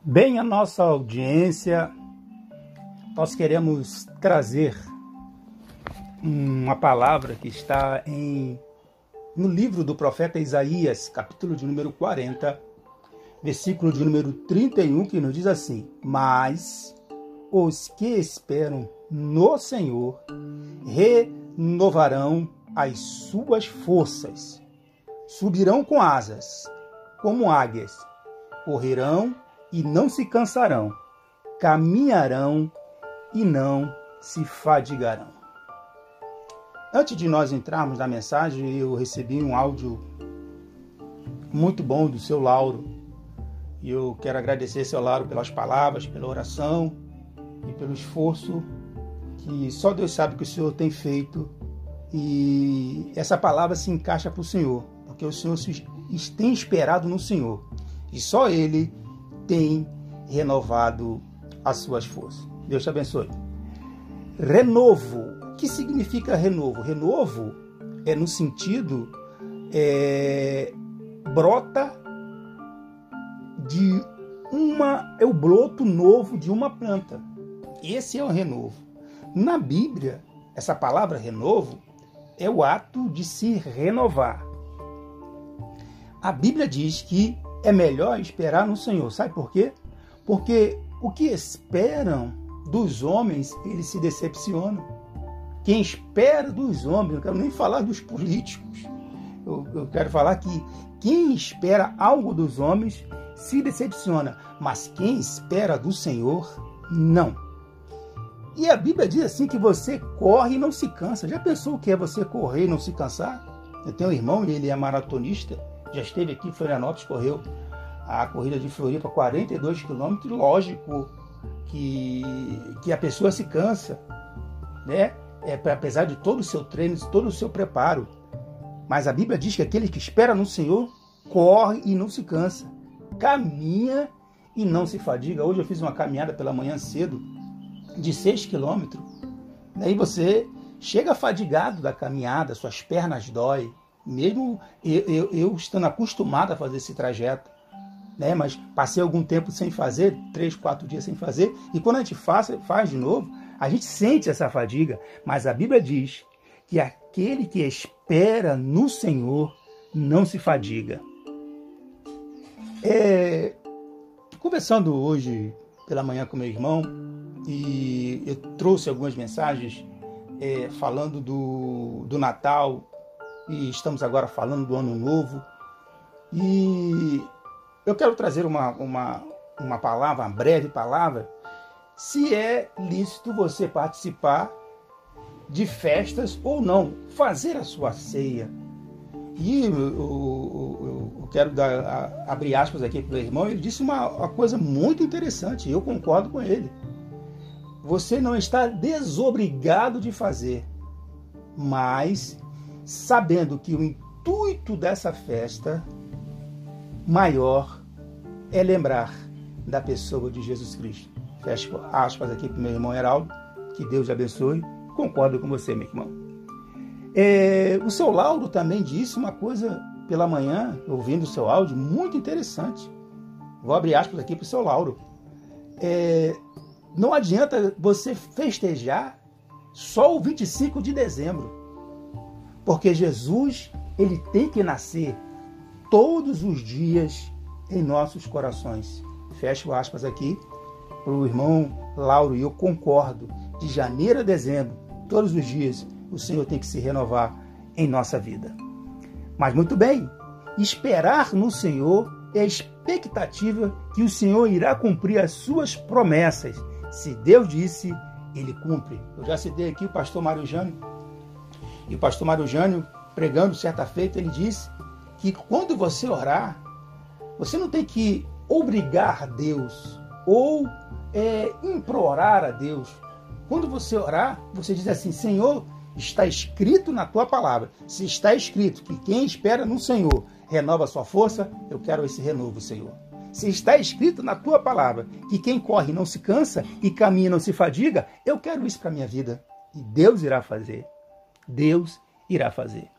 Bem, a nossa audiência, nós queremos trazer uma palavra que está em, no livro do profeta Isaías, capítulo de número 40, versículo de número 31, que nos diz assim: Mas os que esperam no Senhor renovarão as suas forças, subirão com asas, como águias, correrão e não se cansarão, caminharão e não se fadigarão. Antes de nós entrarmos na mensagem, eu recebi um áudio muito bom do seu Lauro. E eu quero agradecer, seu Lauro, pelas palavras, pela oração e pelo esforço que só Deus sabe que o Senhor tem feito. E essa palavra se encaixa para o Senhor, porque o Senhor tem esperado no Senhor. E só Ele tem renovado as suas forças. Deus te abençoe. Renovo. O que significa renovo? Renovo é no sentido é, brota de uma é o broto novo de uma planta. Esse é o renovo. Na Bíblia, essa palavra renovo é o ato de se renovar. A Bíblia diz que é melhor esperar no Senhor. Sabe por quê? Porque o que esperam dos homens, eles se decepcionam. Quem espera dos homens, não quero nem falar dos políticos, eu, eu quero falar que quem espera algo dos homens se decepciona, mas quem espera do Senhor, não. E a Bíblia diz assim que você corre e não se cansa. Já pensou o que é você correr e não se cansar? Eu tenho um irmão, ele é maratonista, já esteve aqui em Florianópolis, correu a corrida de Floripa, 42 quilômetros, lógico que, que a pessoa se cansa, né? É, apesar de todo o seu treino, todo o seu preparo. Mas a Bíblia diz que aquele que espera no Senhor corre e não se cansa, caminha e não se fadiga. Hoje eu fiz uma caminhada pela manhã cedo de 6 quilômetros. Daí você chega fadigado da caminhada, suas pernas doem, mesmo eu, eu, eu, estando acostumado a fazer esse trajeto, né? mas passei algum tempo sem fazer, três, quatro dias sem fazer, e quando a gente faz, faz de novo, a gente sente essa fadiga, mas a Bíblia diz que aquele que espera no Senhor não se fadiga. É, conversando hoje pela manhã com meu irmão, e eu trouxe algumas mensagens é, falando do, do Natal, e estamos agora falando do Ano Novo. E eu quero trazer uma, uma, uma palavra, uma breve palavra, se é lícito você participar de festas ou não, fazer a sua ceia. E eu, eu, eu quero dar, abrir aspas aqui para o irmão, ele disse uma, uma coisa muito interessante, eu concordo com ele. Você não está desobrigado de fazer, mas sabendo que o intuito dessa festa maior é lembrar da pessoa de Jesus Cristo. Fecho aspas aqui para o meu irmão Heraldo, que Deus abençoe. Concordo com você, meu irmão. É, o seu Lauro também disse uma coisa pela manhã, ouvindo o seu áudio, muito interessante. Vou abrir aspas aqui para o seu Lauro. É, não adianta você festejar só o 25 de dezembro. Porque Jesus, ele tem que nascer todos os dias em nossos corações. Fecho aspas aqui para o irmão Lauro e eu concordo. De janeiro a dezembro, todos os dias, o Senhor tem que se renovar em nossa vida. Mas muito bem, esperar no Senhor é a expectativa que o Senhor irá cumprir as suas promessas. Se Deus disse, ele cumpre. Eu já citei aqui o pastor Mário Jânio, e o pastor Mário Jânio, pregando certa feita, ele disse que quando você orar, você não tem que obrigar Deus ou é, implorar a Deus. Quando você orar, você diz assim: Senhor, está escrito na tua palavra. Se está escrito que quem espera no Senhor renova sua força, eu quero esse renovo, Senhor. Se está escrito na tua palavra que quem corre não se cansa e caminha não se fadiga, eu quero isso para minha vida. E Deus irá fazer. Deus irá fazer.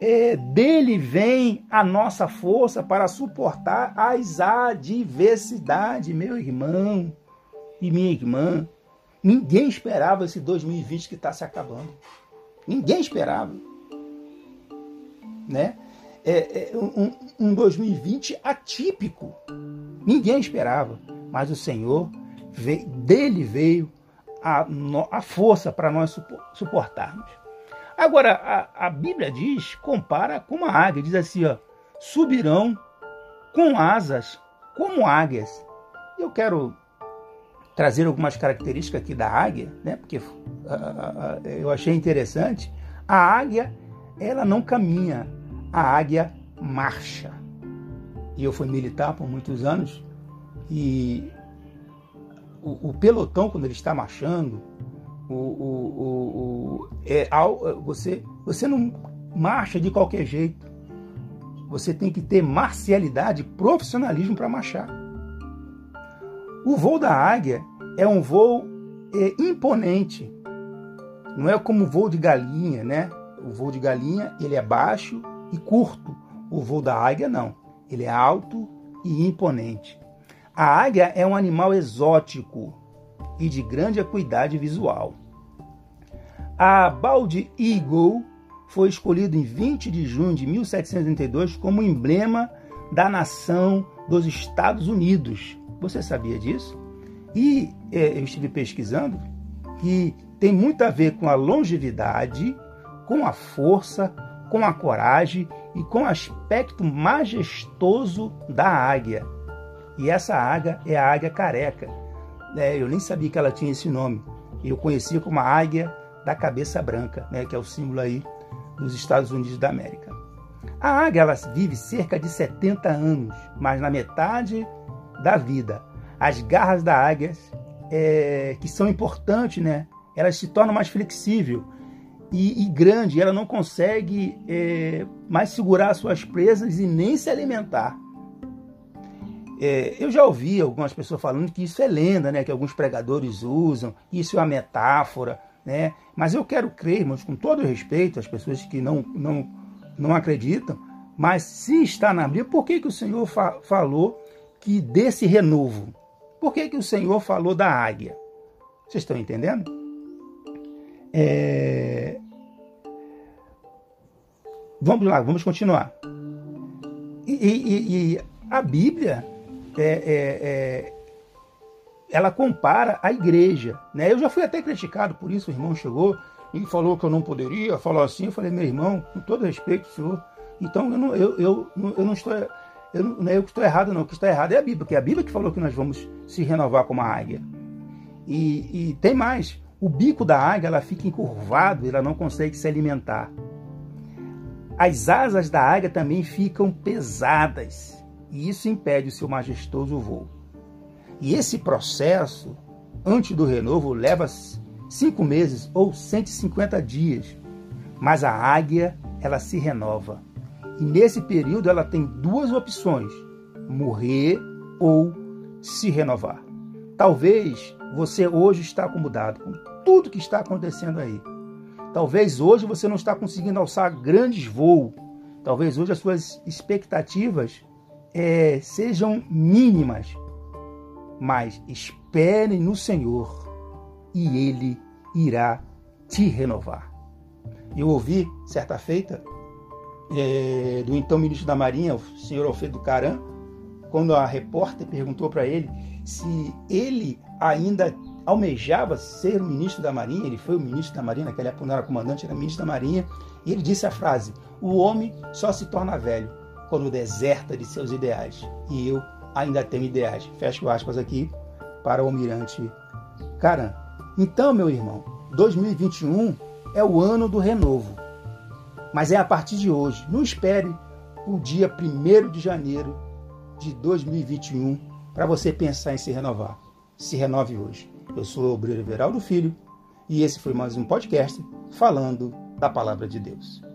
é, dele vem a nossa força para suportar as adversidades, meu irmão e minha irmã. Ninguém esperava esse 2020 que está se acabando. Ninguém esperava. Né? É, é um, um 2020 atípico. Ninguém esperava. Mas o Senhor, veio, dele veio a, a força para nós suportarmos. Agora, a, a, Bíblia diz, compara com uma águia, diz assim, ó, subirão com asas como águias. Eu quero trazer algumas características aqui da águia, né? Porque uh, uh, eu achei interessante. A águia, ela não caminha, a águia marcha. E eu fui militar por muitos anos e o, o pelotão quando ele está marchando, o, o, o, é, você, você não marcha de qualquer jeito. Você tem que ter marcialidade, profissionalismo para marchar. O voo da águia é um voo é, imponente. Não é como o voo de galinha, né? O voo de galinha ele é baixo e curto. O voo da águia não. Ele é alto e imponente. A águia é um animal exótico e de grande acuidade visual. A Bald Eagle foi escolhido em 20 de junho de 1732 como emblema da nação dos Estados Unidos. Você sabia disso? E é, eu estive pesquisando que tem muito a ver com a longevidade, com a força, com a coragem e com o aspecto majestoso da águia. E essa águia é a águia careca, né? Eu nem sabia que ela tinha esse nome. Eu conhecia como a águia da cabeça branca, né? que é o símbolo aí dos Estados Unidos da América. A águia ela vive cerca de 70 anos, mas na metade da vida, as garras da águia, é, que são importantes, né? elas se tornam mais flexíveis e, e grande, ela não consegue é, mais segurar suas presas e nem se alimentar. É, eu já ouvi algumas pessoas falando que isso é lenda, né? Que alguns pregadores usam, isso é uma metáfora, né? Mas eu quero crer, irmãos, com todo respeito às pessoas que não, não, não acreditam, mas se está na Bíblia, por que, que o Senhor fa falou que desse renovo? Por que, que o Senhor falou da águia? Vocês estão entendendo? É... Vamos lá, vamos continuar. E, e, e a Bíblia é, é, é, ela compara a igreja. Né? Eu já fui até criticado por isso, o irmão chegou e falou que eu não poderia, falou assim, eu falei, meu irmão, com todo respeito, senhor, então eu não, eu, eu, eu não estou. Eu não é eu que estou errado, não. O que está errado é a Bíblia, porque é a Bíblia que falou que nós vamos se renovar como a águia. E, e tem mais. O bico da águia ela fica encurvado, ela não consegue se alimentar. As asas da águia também ficam pesadas e isso impede o seu majestoso voo. E esse processo, antes do renovo, leva cinco meses ou 150 dias. Mas a águia, ela se renova. E nesse período ela tem duas opções: morrer ou se renovar. Talvez você hoje está acomodado com tudo que está acontecendo aí. Talvez hoje você não está conseguindo alçar grandes voos. Talvez hoje as suas expectativas é, sejam mínimas, mas esperem no Senhor e Ele irá te renovar. Eu ouvi, certa feita, é, do então ministro da Marinha, o senhor Alfredo Caran, quando a repórter perguntou para ele se ele ainda almejava ser ministro da Marinha, ele foi o ministro da Marinha, naquela época não era comandante, era ministro da Marinha, e ele disse a frase: O homem só se torna velho quando deserta de seus ideais. E eu ainda tenho ideais. Fecho aspas aqui para o almirante Caran. Então, meu irmão, 2021 é o ano do renovo. Mas é a partir de hoje. Não espere o dia 1 de janeiro de 2021 para você pensar em se renovar. Se renove hoje. Eu sou o Obreiro Veraldo Filho e esse foi mais um podcast falando da Palavra de Deus.